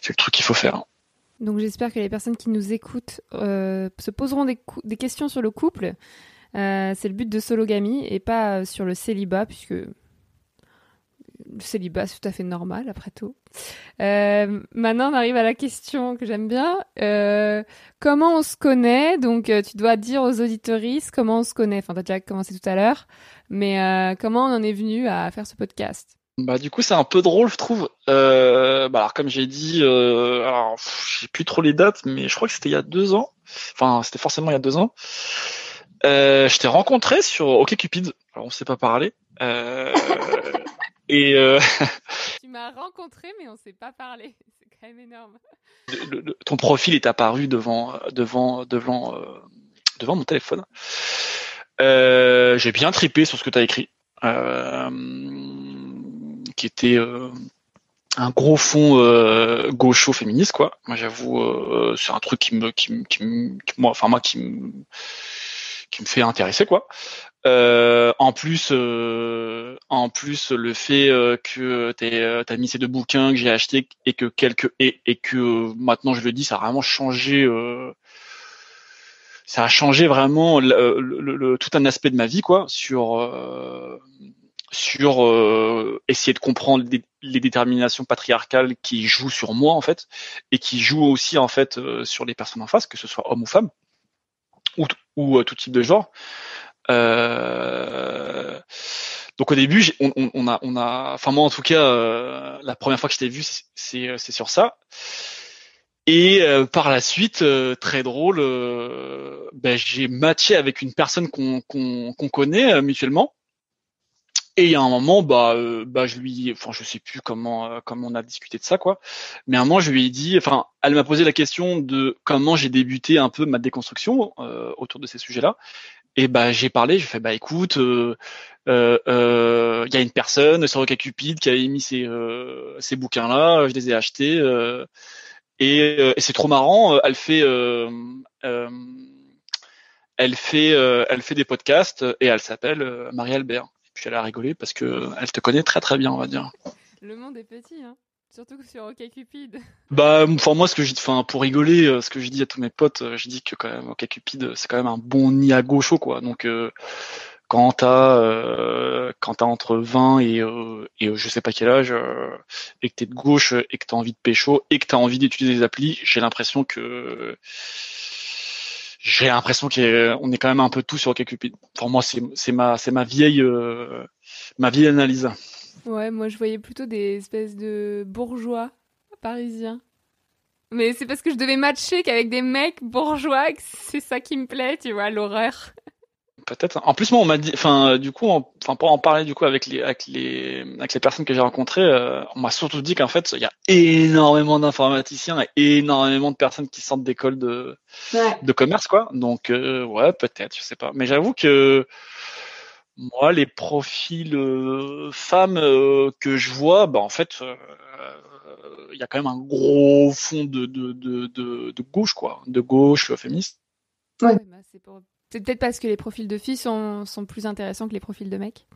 c'est le truc qu'il faut faire Donc j'espère que les personnes qui nous écoutent euh, se poseront des, questions sur le couple. Euh, c'est le but de Sologamy et pas sur le célibat, puisque le célibat c'est tout à fait normal après tout. Euh, maintenant on arrive à la question que j'aime bien. Euh, comment on se connaît? Donc euh, tu dois dire aux auditoristes comment on se connaît. Enfin t'as déjà commencé tout à l'heure, mais euh, comment on en est venu à faire ce podcast? Bah du coup c'est un peu drôle je trouve. Euh, bah alors comme j'ai dit, euh, alors j'ai plus trop les dates, mais je crois que c'était il y a deux ans. Enfin c'était forcément il y a deux ans. Euh, je t'ai rencontré sur OkCupid. Alors on s'est pas parlé. Euh, *laughs* et euh, Tu m'as rencontré mais on s'est pas parlé. *laughs* C'est quand même énorme. le- le- ton profil est apparu devant devant devant euh, devant mon téléphone. Euh, j'ai bien tripé sur ce que tu as écrit, qui était un gros fond gaucho féministe quoi. Moi j'avoue, c'est un truc qui me qui me qui me qui- moi enfin moi qui me qui me fait intéresser quoi. Euh, en plus, euh, en plus, le fait euh, que euh, t'as mis ces deux bouquins que j'ai achetés et que quelques et, et que maintenant je le dis, ça a vraiment changé. ça a changé vraiment le, tout un aspect de ma vie, quoi, sur sur essayer de comprendre les, déterminations patriarcales qui jouent sur moi en fait et qui jouent aussi en fait sur les personnes en face, que ce soit homme ou femme ou, ou tout type de genre. Euh, donc au début, on, a, enfin moi en tout cas, euh, la première fois que je t'ai vu, c'est- c'est sur ça. Et euh, par la suite, euh, très drôle, euh, ben, j'ai matché avec une personne qu'on connaît euh, mutuellement. Et il y a un moment, bah, euh, bah, je lui, enfin, je sais plus comment, euh, comment on a discuté de ça, quoi. Mais à un moment, je lui ai dit, enfin, elle m'a posé la question de comment j'ai débuté un peu ma déconstruction euh, autour de ces sujets-là. Et bah, j'ai parlé, j'ai fait, bah, écoute, euh, euh, euh, il y a une personne sur OkCupid qui a émis ces, ces bouquins-là, je les ai achetés, et, c'est trop marrant. Elle fait, elle fait, elle fait des podcasts et elle s'appelle Marie Albert. Et puis elle a rigolé parce que elle te connaît très très bien, on va dire. Le monde est petit, hein. Surtout que sur OkCupid. *laughs* Bah, enfin moi, ce que je, enfin pour rigoler, euh, ce que je dis à tous mes potes, euh, je dis que quand même OkCupid, euh, c'est quand même un bon nid à gaucho, quoi. Donc euh, quand t'as, euh, quand t'as entre 20 et euh, et je sais pas quel âge, et que t'es de gauche et que t'as envie de pécho et que t'as envie d'utiliser les applis, j'ai l'impression que j'ai l'impression qu'on est quand même un peu tout sur OkCupid. Pour moi, c'est ma c'est ma vieille ma vieille analyse. Ouais, moi je voyais plutôt des espèces de bourgeois parisiens. Mais c'est parce que je devais matcher qu'avec des mecs bourgeois que c'est ça qui me plaît, tu vois, l'horreur. Peut-être. En plus, moi, on m'a dit, enfin, du coup, en- enfin, pour en parler du coup avec les, avec les, avec les personnes que j'ai rencontrées, euh, on m'a surtout dit qu'en fait, il y a énormément d'informaticiens et énormément de personnes qui sortent d'écoles de, de commerce, quoi. Donc, euh, ouais, peut-être, je sais pas. Mais j'avoue que moi, les profils euh, femmes euh, que je vois, bah, en fait, euh, il y a quand même un gros fond de, de, de, de, de gauche, quoi, de gauche euh, féministe. Ouais, bah, c'est pour- c'est peut-être parce que les profils de filles sont, sont plus intéressants que les profils de mecs.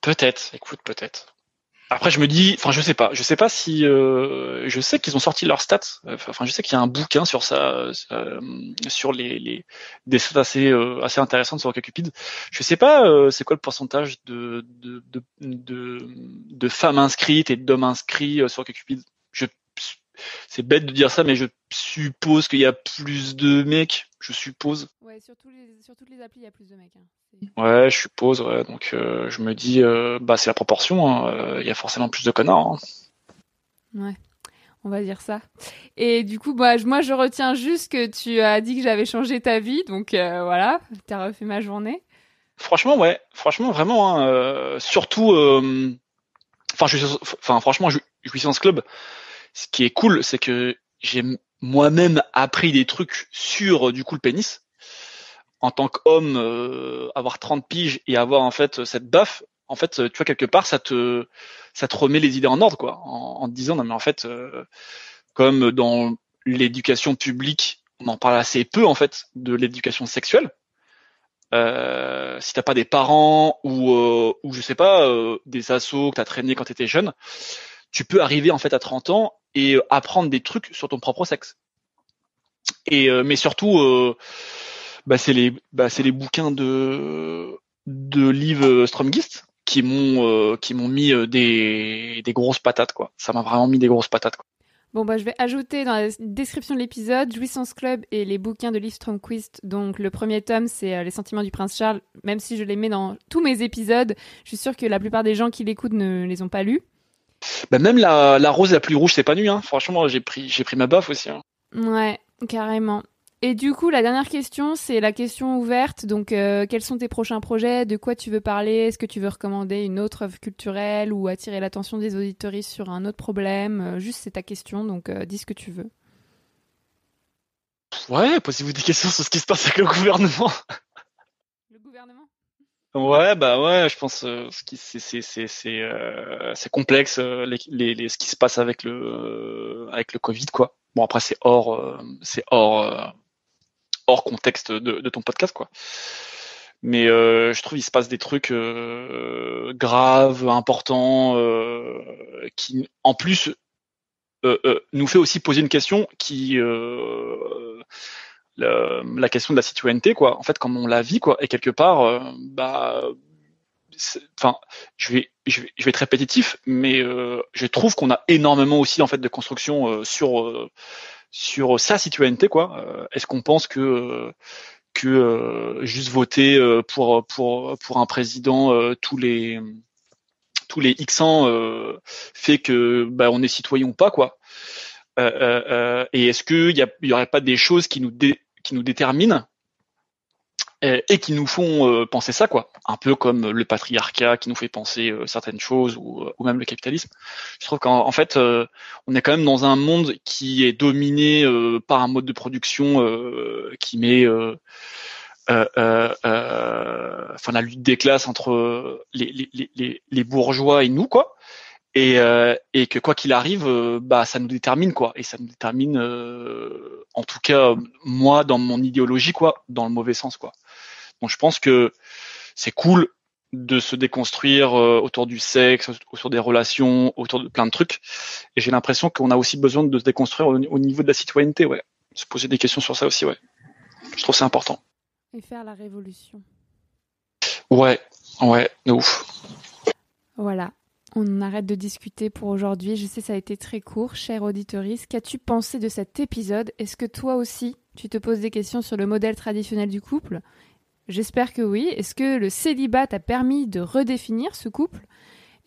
Peut-être, écoute, peut-être. Après, je me dis, enfin, je sais pas, je sais pas si, euh, je sais qu'ils ont sorti leurs stats. Enfin, je sais qu'il y a un bouquin sur ça, euh, sur les, les des stats assez, euh, assez intéressantes sur OkCupid. Je sais pas, euh, c'est quoi le pourcentage de de, de de femmes inscrites et d'hommes inscrits euh, sur OkCupid. C'est bête de dire ça, mais je suppose qu'il y a plus de mecs. Je suppose. Ouais, sur, tous les, sur toutes les applis, il y a plus de mecs. hein. Ouais, je suppose. Ouais. Donc, euh, je me dis, euh, bah, c'est la proportion. hein. Euh, Il y a forcément plus de connards. hein. Ouais, on va dire ça. Et du coup, bah, moi, je retiens juste que tu as dit que j'avais changé ta vie, donc euh, voilà, t'as refait ma journée. Franchement, ouais. Franchement, vraiment. surtout, enfin, je, enfin, franchement, Jou- Jouissance Club. Ce qui est cool, c'est que j'ai moi-même appris des trucs sur euh, du coup le pénis. En tant qu'homme, euh, avoir 30 piges et avoir en fait cette baffe, en fait, tu vois quelque part, ça te, ça te remet les idées en ordre, quoi, en, en te disant non mais en fait, euh, comme dans l'éducation publique, on en parle assez peu en fait de l'éducation sexuelle. Euh, si t'as pas des parents ou euh, ou je sais pas euh, des assos que t'as traîné quand t'étais jeune, tu peux arriver en fait à 30 ans et euh, apprendre des trucs sur ton propre sexe. Et euh, mais surtout, euh, bah c'est les bah c'est les bouquins de de Liv Stromgist qui m'ont qui m'ont mis des des grosses patates quoi. Ça m'a vraiment mis des grosses patates. Quoi. Bon, bah, je vais ajouter dans la description de l'épisode Jouissance Club et les bouquins de Liv Stromquist. Donc, le premier tome, c'est Les sentiments du prince Charles. Même si je les mets dans tous mes épisodes, je suis sûre que la plupart des gens qui l'écoutent ne les ont pas lus. Bah même la la rose la plus rouge c'est pas nu hein. Franchement j'ai pris j'ai pris ma baffe aussi. Hein. Ouais, carrément. Et du coup, la dernière question, c'est la question ouverte. Donc, euh, quels sont tes prochains projets? De quoi tu veux parler? Est-ce que tu veux recommander une autre œuvre culturelle ou attirer l'attention des auditoristes sur un autre problème? Euh, Juste, c'est ta question, donc euh, dis ce que tu veux. Ouais, posez-vous des questions sur ce qui se passe avec le gouvernement. Ouais, bah ouais, je pense euh, ce qui c'est c'est c'est c'est euh, complexe euh, les, les, les- ce qui se passe avec le avec le Covid quoi. Bon après c'est hors euh, c'est hors hors contexte de, de ton podcast quoi. Mais je trouve il se passe des trucs graves, importants, qui en plus nous fait aussi poser une question qui euh, la, question de la citoyenneté quoi. En fait comme on la vit quoi. Et quelque part euh, bah enfin je vais je vais je vais être répétitif mais euh, je trouve qu'on a énormément aussi en fait de construction euh, sur euh, sur sa citoyenneté quoi. Euh, est-ce qu'on pense que euh, que juste voter pour pour pour un président tous les tous les X ans fait que bah, on est citoyen ou pas quoi. Euh, euh, et est-ce qu'il y, a- il y aurait pas des choses qui nous, dé- qui nous déterminent et qui nous font euh, penser ça, quoi Un peu comme le patriarcat qui nous fait penser euh, certaines choses ou, euh, ou même le capitalisme. Je trouve qu'en en fait, on est quand même dans un monde qui est dominé par un mode de production euh, qui met enfin la lutte des classes entre les, les bourgeois et nous, quoi et, euh, et que quoi qu'il arrive, euh, bah ça nous détermine quoi, et ça nous détermine, euh, en tout cas moi dans mon idéologie quoi, dans le mauvais sens quoi. Donc je pense que c'est cool de se déconstruire euh, autour du sexe, autour des relations, autour de plein de trucs, et j'ai l'impression qu'on a aussi besoin de se déconstruire au, au niveau de la citoyenneté, ouais, se poser des questions sur ça aussi, ouais. Je trouve c'est important. Et faire la révolution. Ouais, ouais, de ouf. Voilà. On arrête de discuter pour aujourd'hui. Je sais ça a été très court, cher auditoris. Qu'as-tu pensé de cet épisode? Est-ce que toi aussi, tu te poses des questions sur le modèle traditionnel du couple? J'espère que oui. Est-ce que le célibat t'a permis de redéfinir ce couple?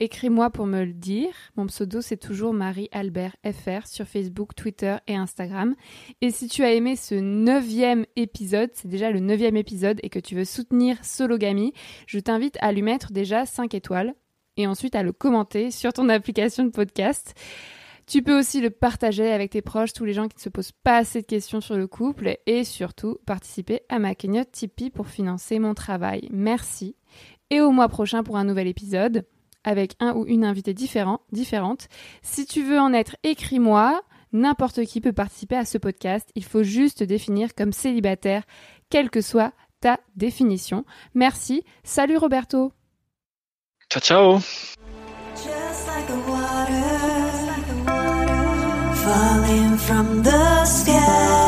Écris-moi pour me le dire. Mon pseudo, c'est toujours Marie-Albert FR sur Facebook, Twitter et Instagram. Et si tu as aimé ce neuvième épisode, c'est déjà le neuvième épisode et que tu veux soutenir Sologamy, je t'invite à lui mettre déjà 5 étoiles et ensuite à le commenter sur ton application de podcast. Tu peux aussi le partager avec tes proches, tous les gens qui ne se posent pas assez de questions sur le couple et surtout participer à ma cagnotte Tipeee pour financer mon travail. Merci et au mois prochain pour un nouvel épisode avec un ou une invitée différent, différente. Si tu veux en être, écris-moi. N'importe qui peut participer à ce podcast. Il faut juste te définir comme célibataire, quelle que soit ta définition. Merci. Salut Roberto. Ciao, ciao. Like water falling from the sky.